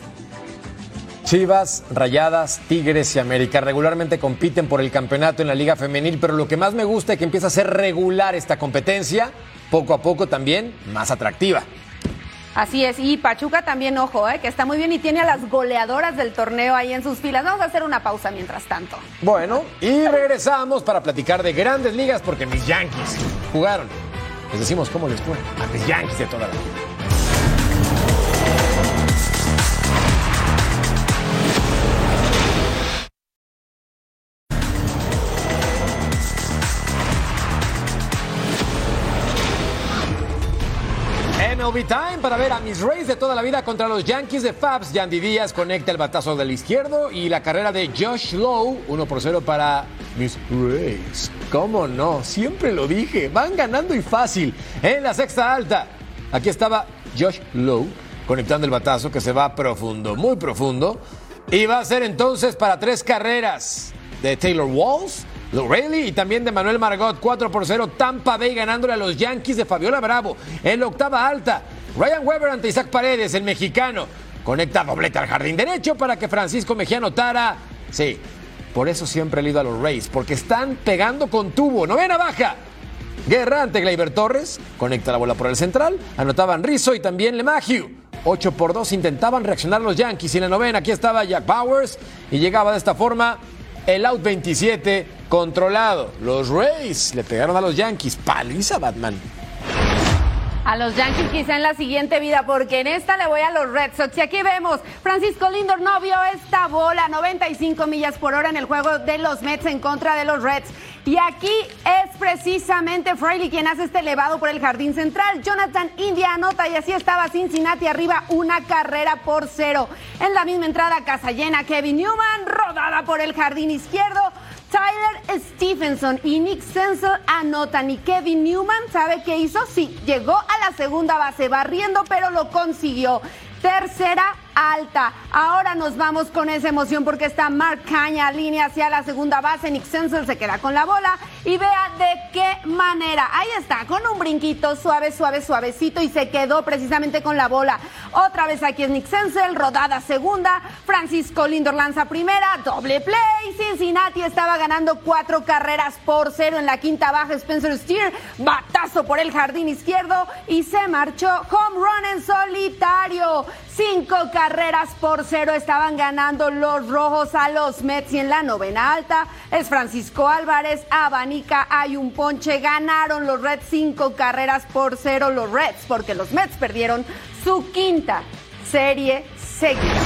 Speaker 4: Chivas, Rayadas, Tigres y América regularmente compiten por el campeonato en la Liga Femenil, pero lo que más me gusta es que empieza a ser regular esta competencia, poco a poco también más atractiva.
Speaker 2: Así es, y Pachuca también, ojo, ¿eh? que está muy bien y tiene a las goleadoras del torneo ahí en sus filas. Vamos a hacer una pausa mientras tanto.
Speaker 4: Bueno, y regresamos para platicar de grandes ligas porque mis Yankees jugaron. Les decimos cómo les fue a mis Yankees de toda la vida. MLB Time para ver a mis Rays de toda la vida contra los Yankees de Fabs. Yandy Díaz conecta el batazo del izquierdo y la carrera de Josh Lowe, 1 por 0 para mis Rays. ¿Cómo no? Siempre lo dije. Van ganando y fácil. En la sexta alta. Aquí estaba Josh Lowe conectando el batazo que se va profundo, muy profundo. Y va a ser entonces para tres carreras de Taylor Walls Rayleigh y también de Manuel Margot, 4 por 0. Tampa Bay ganándole a los Yankees de Fabiola Bravo en la octava alta. Ryan Weber ante Isaac Paredes, el mexicano. Conecta doblete al jardín derecho para que Francisco Mejía anotara. Sí, por eso siempre he ido a los Rays, porque están pegando con tubo. Novena baja. Guerra ante Gleyber Torres. Conecta la bola por el central. Anotaban Rizzo y también LeMahieu. 8 por 2 intentaban reaccionar los Yankees. Y en la novena aquí estaba Jack Bowers. Y llegaba de esta forma el out 27 controlado. Los Rays le pegaron a los Yankees. Paliza, Batman.
Speaker 2: A los Yankees quizá en la siguiente vida, porque en esta le voy a los Red Sox. Y aquí vemos, Francisco Lindor no vio esta bola, 95 millas por hora en el juego de los Mets en contra de los Reds. Y aquí es precisamente Fraley quien hace este elevado por el jardín central. Jonathan India anota y así estaba Cincinnati arriba una carrera por cero. En la misma entrada, casa llena, Kevin Newman rodada por el jardín izquierdo. Tyler Stephenson y Nick Senzel anotan y Kevin Newman, ¿sabe qué hizo? Sí, llegó a la segunda base barriendo, pero lo consiguió. Tercera alta. Ahora nos vamos con esa emoción porque está Mark Caña, línea hacia la segunda base. Nick Senzel se queda con la bola y vea de qué manera. Ahí está, con un brinquito suave, suave, suavecito y se quedó precisamente con la bola. Otra vez aquí es Nick Senzel, rodada segunda. Francisco Lindor lanza primera, doble play. Cincinnati estaba ganando cuatro carreras por cero en la quinta baja. Spencer Steer, batazo por el jardín izquierdo y se marchó home run en solitario. Cinco carreras por cero estaban ganando los rojos a los Mets y en la novena alta es Francisco Álvarez, Abanica, hay un ponche, ganaron los Reds cinco carreras por cero los Reds porque los Mets perdieron su quinta serie seguida.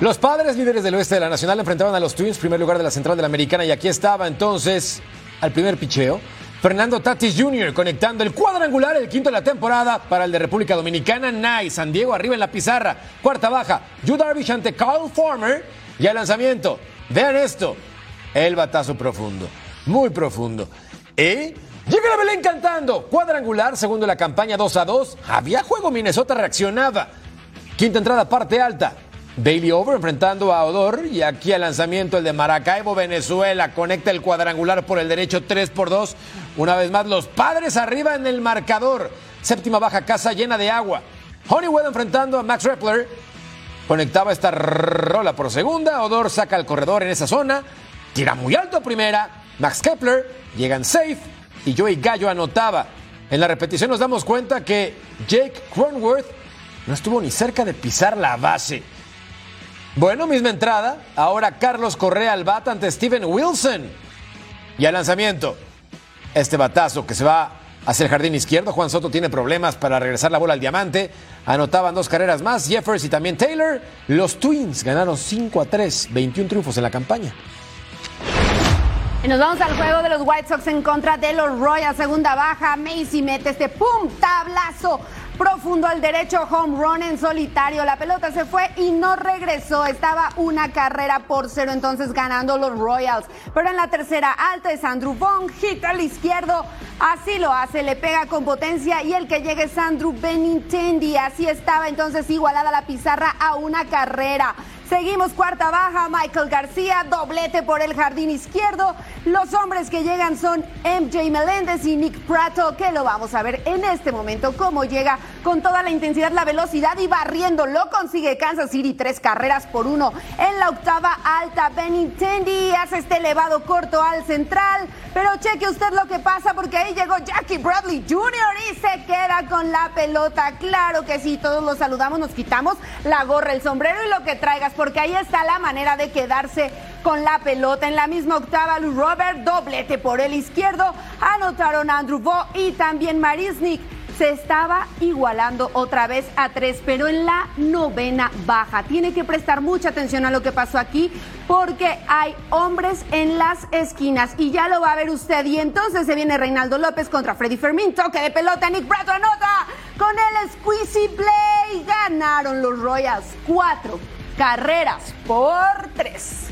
Speaker 4: Los padres líderes del oeste de la Nacional enfrentaron a los Twins, primer lugar de la Central de la Americana, y aquí estaba entonces al primer picheo. Fernando Tatis Jr. conectando el cuadrangular, el quinto de la temporada para el de República Dominicana. Nice, San Diego arriba en la pizarra. Cuarta baja, Yu Darvish ante Carl Farmer. Y el lanzamiento, vean esto, el batazo profundo, muy profundo. Y llega la Belén cantando. Cuadrangular, segundo la campaña 2 a 2. Había juego, Minnesota reaccionaba. Quinta entrada, parte alta. Bailey Over enfrentando a Odor y aquí al lanzamiento el de Maracaibo, Venezuela, conecta el cuadrangular por el derecho 3 por 2. Una vez más los padres arriba en el marcador. Séptima baja casa llena de agua. Honeywell enfrentando a Max Repler. Conectaba esta rola por segunda. Odor saca al corredor en esa zona. Tira muy alto primera. Max Kepler llega en safe. Y Joey Gallo anotaba. En la repetición nos damos cuenta que Jake Cronworth no estuvo ni cerca de pisar la base. Bueno, misma entrada. Ahora Carlos Correa al bat ante Steven Wilson. Y al lanzamiento. Este batazo que se va hacia el jardín izquierdo. Juan Soto tiene problemas para regresar la bola al diamante. Anotaban dos carreras más. Jeffers y también Taylor. Los Twins ganaron 5 a 3. 21 triunfos en la campaña.
Speaker 2: Y nos vamos al juego de los White Sox en contra de los Royals. Segunda baja, Macy mete este pum, tablazo profundo al derecho, home run en solitario. La pelota se fue y no regresó. Estaba una carrera por cero, entonces ganando los Royals. Pero en la tercera alta es Andrew Bong, hit al izquierdo. Así lo hace, le pega con potencia y el que llegue es Andrew Benintendi. Así estaba entonces igualada la pizarra a una carrera. Seguimos cuarta baja, Michael García, doblete por el jardín izquierdo. Los hombres que llegan son MJ Meléndez y Nick Prato, que lo vamos a ver en este momento, cómo llega con toda la intensidad, la velocidad y barriendo. Lo consigue Kansas City, tres carreras por uno. En la octava alta, Benintendi hace este elevado corto al central. Pero cheque usted lo que pasa porque ahí llegó Jackie Bradley Jr. y se queda con la pelota. Claro que sí, todos los saludamos, nos quitamos la gorra, el sombrero y lo que traigas porque ahí está la manera de quedarse con la pelota. En la misma octava, Robert, doblete por el izquierdo. Anotaron Andrew Bo y también Marisnik. Se estaba igualando otra vez a tres, pero en la novena baja. Tiene que prestar mucha atención a lo que pasó aquí porque hay hombres en las esquinas y ya lo va a ver usted. Y entonces se viene Reinaldo López contra Freddy Fermín. Toque de pelota, Nick Prato anota con el squeezy play. Ganaron los Royals cuatro carreras por tres.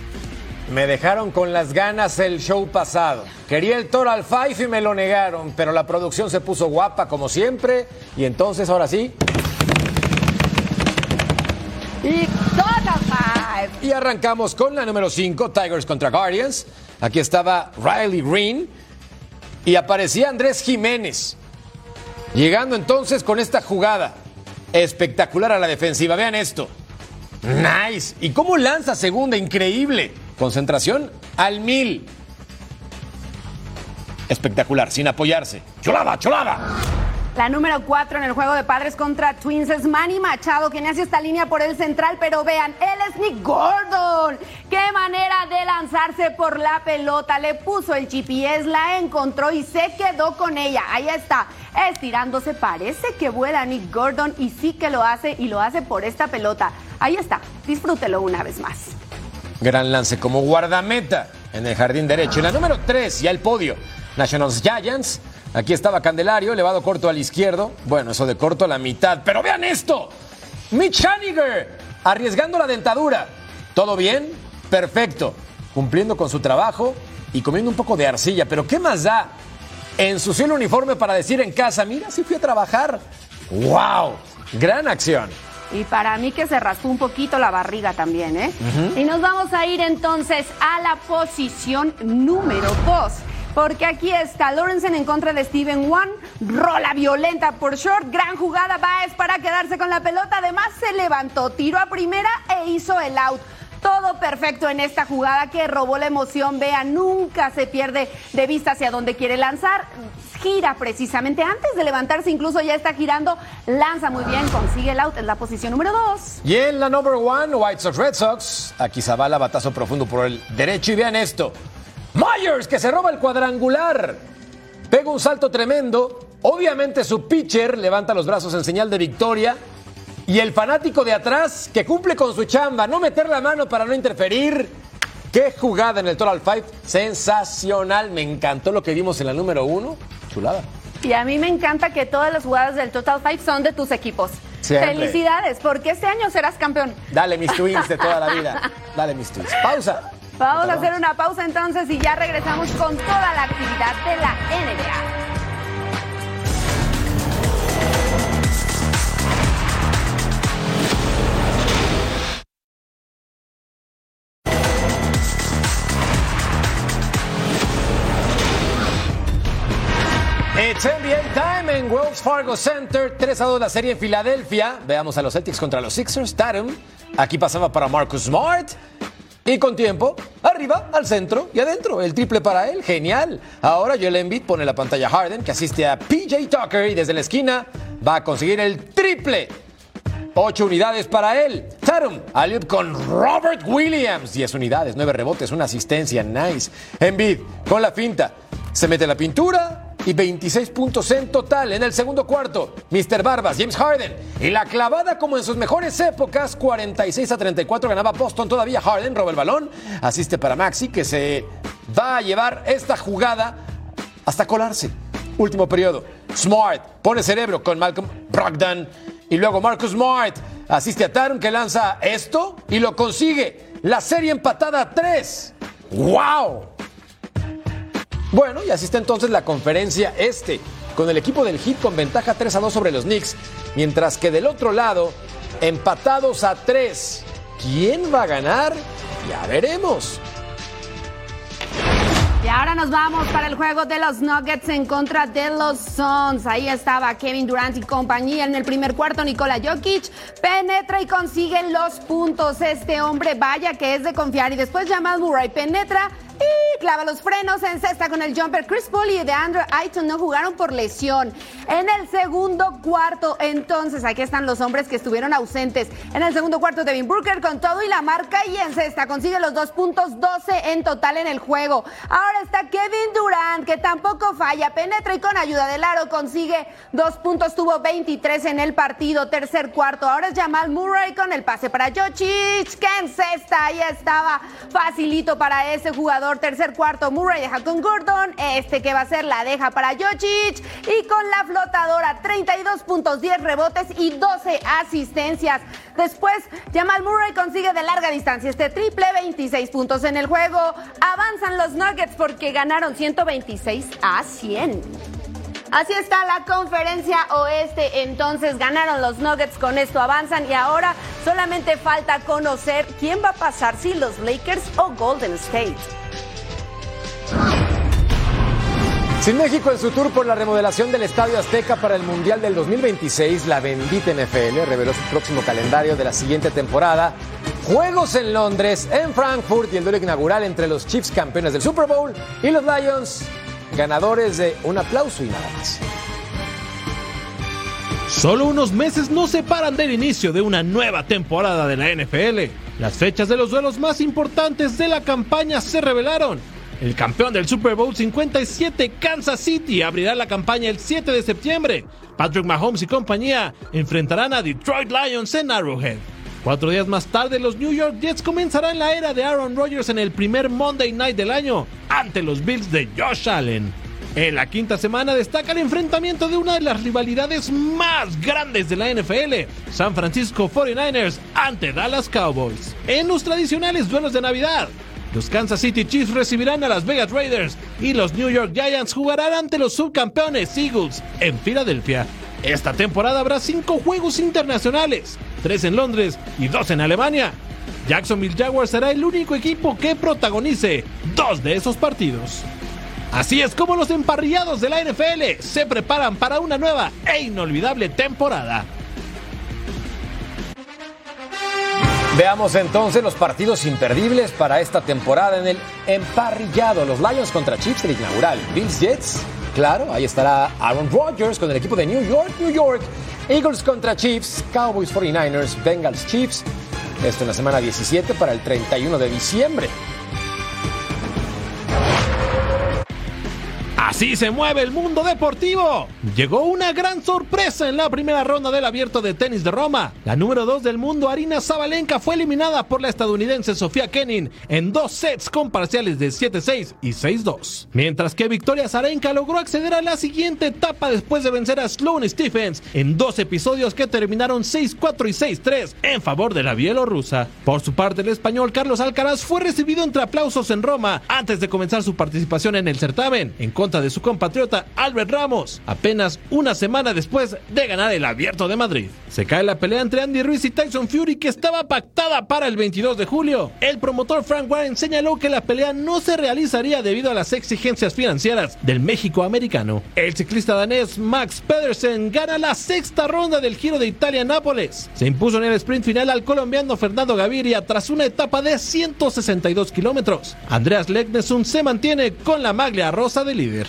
Speaker 4: Me dejaron con las ganas el show pasado. Quería el Total Five y me lo negaron, pero la producción se puso guapa como siempre y entonces ahora sí.
Speaker 2: Y Five.
Speaker 4: Y arrancamos con la número 5, Tigers contra Guardians. Aquí estaba Riley Green y aparecía Andrés Jiménez. Llegando entonces con esta jugada espectacular a la defensiva. Vean esto. Nice. ¿Y cómo lanza segunda? Increíble. Concentración al mil. Espectacular, sin apoyarse. Cholada, cholada.
Speaker 2: La número 4 en el juego de padres contra Twins es Manny Machado, quien hace esta línea por el central, pero vean, él es Nick Gordon. Qué manera de lanzarse por la pelota. Le puso el GPS, la encontró y se quedó con ella. Ahí está, estirándose. Parece que vuela Nick Gordon y sí que lo hace y lo hace por esta pelota. Ahí está, disfrútelo una vez más.
Speaker 4: Gran lance como guardameta en el jardín derecho. En la número 3 ya el podio. Nationals Giants. Aquí estaba Candelario, elevado corto al izquierdo. Bueno, eso de corto a la mitad. Pero vean esto. Mitch Haniger arriesgando la dentadura. ¿Todo bien? Perfecto. Cumpliendo con su trabajo y comiendo un poco de arcilla. Pero ¿qué más da? Ensució el uniforme para decir en casa, mira, sí fui a trabajar. ¡Wow! Gran acción.
Speaker 2: Y para mí que se raspó un poquito la barriga también, ¿eh? Y nos vamos a ir entonces a la posición número 2. Porque aquí está Lorenzen en contra de Steven Wan. Rola violenta por short. Gran jugada. Baez para quedarse con la pelota. Además se levantó, tiró a primera e hizo el out. Todo perfecto en esta jugada que robó la emoción. Vea, nunca se pierde de vista hacia dónde quiere lanzar. Gira precisamente antes de levantarse, incluso ya está girando. Lanza muy bien, consigue el out en la posición número 2.
Speaker 4: Y en la number one, White Sox Red Sox. Aquí Zavala, batazo profundo por el derecho. Y vean esto. Myers que se roba el cuadrangular. Pega un salto tremendo. Obviamente su pitcher levanta los brazos en señal de victoria. Y el fanático de atrás que cumple con su chamba, no meter la mano para no interferir. Qué jugada en el Total Five. Sensacional. Me encantó lo que vimos en la número uno. Chulada.
Speaker 2: Y a mí me encanta que todas las jugadas del Total Five son de tus equipos.
Speaker 4: Siempre.
Speaker 2: Felicidades, porque este año serás campeón.
Speaker 4: Dale mis twins de toda la vida. Dale mis twins. Pausa.
Speaker 2: Vamos a hacer una pausa entonces y ya regresamos con toda la actividad de la NBA.
Speaker 4: It's NBA time en Wells Fargo Center. 3 a 2 la serie en Filadelfia. Veamos a los Celtics contra los Sixers. Tatum. Aquí pasaba para Marcus Smart. Y con tiempo, arriba, al centro y adentro. El triple para él, genial. Ahora Joel Embiid pone la pantalla Harden, que asiste a PJ Tucker y desde la esquina va a conseguir el triple. Ocho unidades para él. Tatum, Aliup con Robert Williams. 10 unidades, 9 rebotes, una asistencia, nice. Embiid con la finta. Se mete la pintura, y 26 puntos en total en el segundo cuarto. Mr. Barbas, James Harden. Y la clavada como en sus mejores épocas, 46 a 34 ganaba Boston todavía. Harden roba el balón, asiste para Maxi que se va a llevar esta jugada hasta colarse. Último periodo. Smart pone cerebro con Malcolm Brogdon. Y luego Marcus Smart asiste a Tarum que lanza esto y lo consigue. La serie empatada a 3. ¡Wow! Bueno, y así está entonces la conferencia este, con el equipo del Heat con ventaja 3 a 2 sobre los Knicks, mientras que del otro lado, empatados a 3. ¿Quién va a ganar? Ya veremos.
Speaker 2: Y ahora nos vamos para el juego de los Nuggets en contra de los Suns. Ahí estaba Kevin Durant y compañía en el primer cuarto. Nikola Jokic penetra y consigue los puntos. Este hombre, vaya que es de confiar. Y después Jamal Murray penetra clava los frenos en cesta con el jumper. Chris Paul y DeAndre Ayton no jugaron por lesión. En el segundo cuarto, entonces, aquí están los hombres que estuvieron ausentes. En el segundo cuarto, Devin Booker con todo y la marca y en cesta consigue los dos puntos, 12 en total en el juego. Ahora está Kevin Durant, que tampoco falla, penetra y con ayuda del aro consigue dos puntos, tuvo 23 en el partido. Tercer cuarto, ahora es Jamal Murray con el pase para Jokic, que en cesta, ahí estaba facilito para ese jugador tercer cuarto, Murray deja con Gordon. Este que va a ser la deja para Jokic. Y con la flotadora, 32 puntos, 10 rebotes y 12 asistencias. Después, Jamal Murray consigue de larga distancia este triple, 26 puntos en el juego. Avanzan los Nuggets porque ganaron 126 a 100. Así está la conferencia oeste. Entonces ganaron los Nuggets, con esto avanzan y ahora solamente falta conocer quién va a pasar, si los Lakers o Golden State.
Speaker 4: Sin México en su tour por la remodelación del Estadio Azteca para el Mundial del 2026, la bendita NFL reveló su próximo calendario de la siguiente temporada. Juegos en Londres, en Frankfurt y el duelo inaugural entre los Chiefs campeones del Super Bowl y los Lions ganadores de un aplauso y nada más.
Speaker 28: Solo unos meses nos separan del inicio de una nueva temporada de la NFL. Las fechas de los duelos más importantes de la campaña se revelaron el campeón del Super Bowl 57, Kansas City, abrirá la campaña el 7 de septiembre. Patrick Mahomes y compañía enfrentarán a Detroit Lions en Arrowhead. Cuatro días más tarde, los New York Jets comenzarán la era de Aaron Rodgers en el primer Monday Night del año ante los Bills de Josh Allen. En la quinta semana destaca el enfrentamiento de una de las rivalidades más grandes de la NFL, San Francisco 49ers ante Dallas Cowboys. En los tradicionales duelos de Navidad, los Kansas City Chiefs recibirán a las Vegas Raiders y los New York Giants jugarán ante los subcampeones Eagles en Filadelfia. Esta temporada habrá cinco juegos internacionales, tres en Londres y dos en Alemania. Jacksonville Jaguars será el único equipo que protagonice dos de esos partidos. Así es como los emparrillados de la NFL se preparan para una nueva e inolvidable temporada.
Speaker 4: Veamos entonces los partidos imperdibles para esta temporada en el emparrillado. Los Lions contra Chiefs, el inaugural. Bills Jets, claro, ahí estará Aaron Rodgers con el equipo de New York, New York. Eagles contra Chiefs, Cowboys 49ers, Bengals Chiefs. Esto en la semana 17 para el 31 de diciembre.
Speaker 28: Así se mueve el mundo deportivo. Llegó una gran sorpresa en la primera ronda del abierto de tenis de Roma. La número 2 del mundo, Arina Zabalenka, fue eliminada por la estadounidense Sofía Kenin en dos sets con parciales de 7-6 y 6-2. Mientras que Victoria Zarenka logró acceder a la siguiente etapa después de vencer a Sloane Stephens en dos episodios que terminaron 6-4 y 6-3 en favor de la bielorrusa. Por su parte, el español Carlos Alcaraz fue recibido entre aplausos en Roma antes de comenzar su participación en el certamen en contra de su compatriota Albert Ramos, apenas una semana después de ganar el Abierto de Madrid. Se cae la pelea entre Andy Ruiz y Tyson Fury que estaba pactada para el 22 de julio. El promotor Frank Warren señaló que la pelea no se realizaría debido a las exigencias financieras del México americano. El ciclista danés Max Pedersen gana la sexta ronda del Giro de Italia-Nápoles. Se impuso en el sprint final al colombiano Fernando Gaviria tras una etapa de 162 kilómetros. Andreas Legnesun se mantiene con la maglia rosa de líder.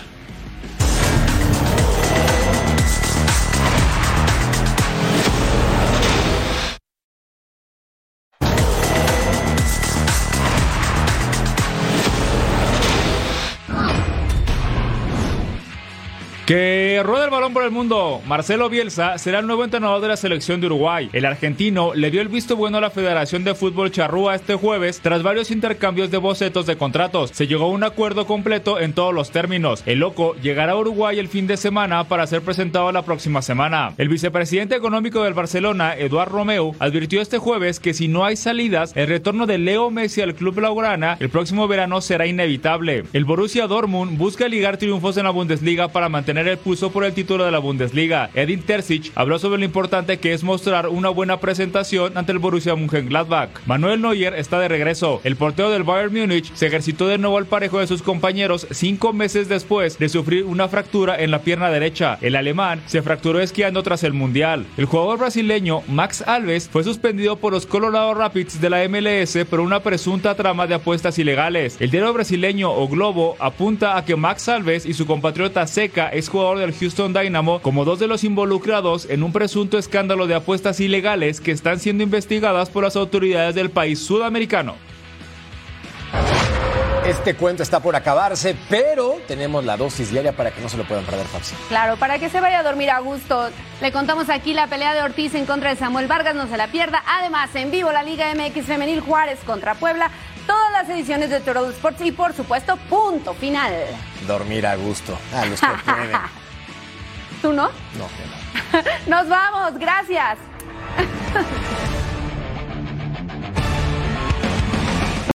Speaker 15: Que rueda el balón por el mundo. Marcelo Bielsa será el nuevo entrenador de la selección de Uruguay. El argentino le dio el visto bueno a la Federación de Fútbol Charrúa este jueves tras varios intercambios de bocetos de contratos. Se llegó a un acuerdo completo en todos los términos. El loco llegará a Uruguay el fin de semana para ser presentado la próxima semana. El vicepresidente económico del Barcelona, Eduard Romeu, advirtió este jueves que si no hay salidas, el retorno de Leo Messi al club blaugrana el próximo verano será inevitable. El Borussia Dortmund busca ligar triunfos en la Bundesliga para mantener el pulso por el título de la Bundesliga. Edin Terzic habló sobre lo importante que es mostrar una buena presentación ante el Borussia Mönchengladbach. Manuel Neuer está de regreso. El portero del Bayern Múnich se ejercitó de nuevo al parejo de sus compañeros cinco meses después de sufrir una fractura en la pierna derecha. El alemán se fracturó esquiando tras el Mundial. El jugador brasileño Max Alves fue suspendido por los Colorado Rapids de la MLS por una presunta trama de apuestas ilegales. El diario brasileño O Globo apunta a que Max Alves y su compatriota Seca es jugador del Houston Dynamo como dos de los involucrados en un presunto escándalo de apuestas ilegales que están siendo investigadas por las autoridades del país sudamericano.
Speaker 4: Este cuento está por acabarse, pero tenemos la dosis diaria para que no se lo puedan perder, Fabsi.
Speaker 2: Claro, para que se vaya a dormir a gusto. Le contamos aquí la pelea de Ortiz en contra de Samuel Vargas, no se la pierda. Además, en vivo la Liga MX Femenil Juárez contra Puebla, todas las ediciones de Toro Sports y por supuesto, punto final.
Speaker 4: Dormir a gusto. A los que pueden.
Speaker 2: ¿Tú no?
Speaker 4: No, no.
Speaker 2: Nos vamos, gracias.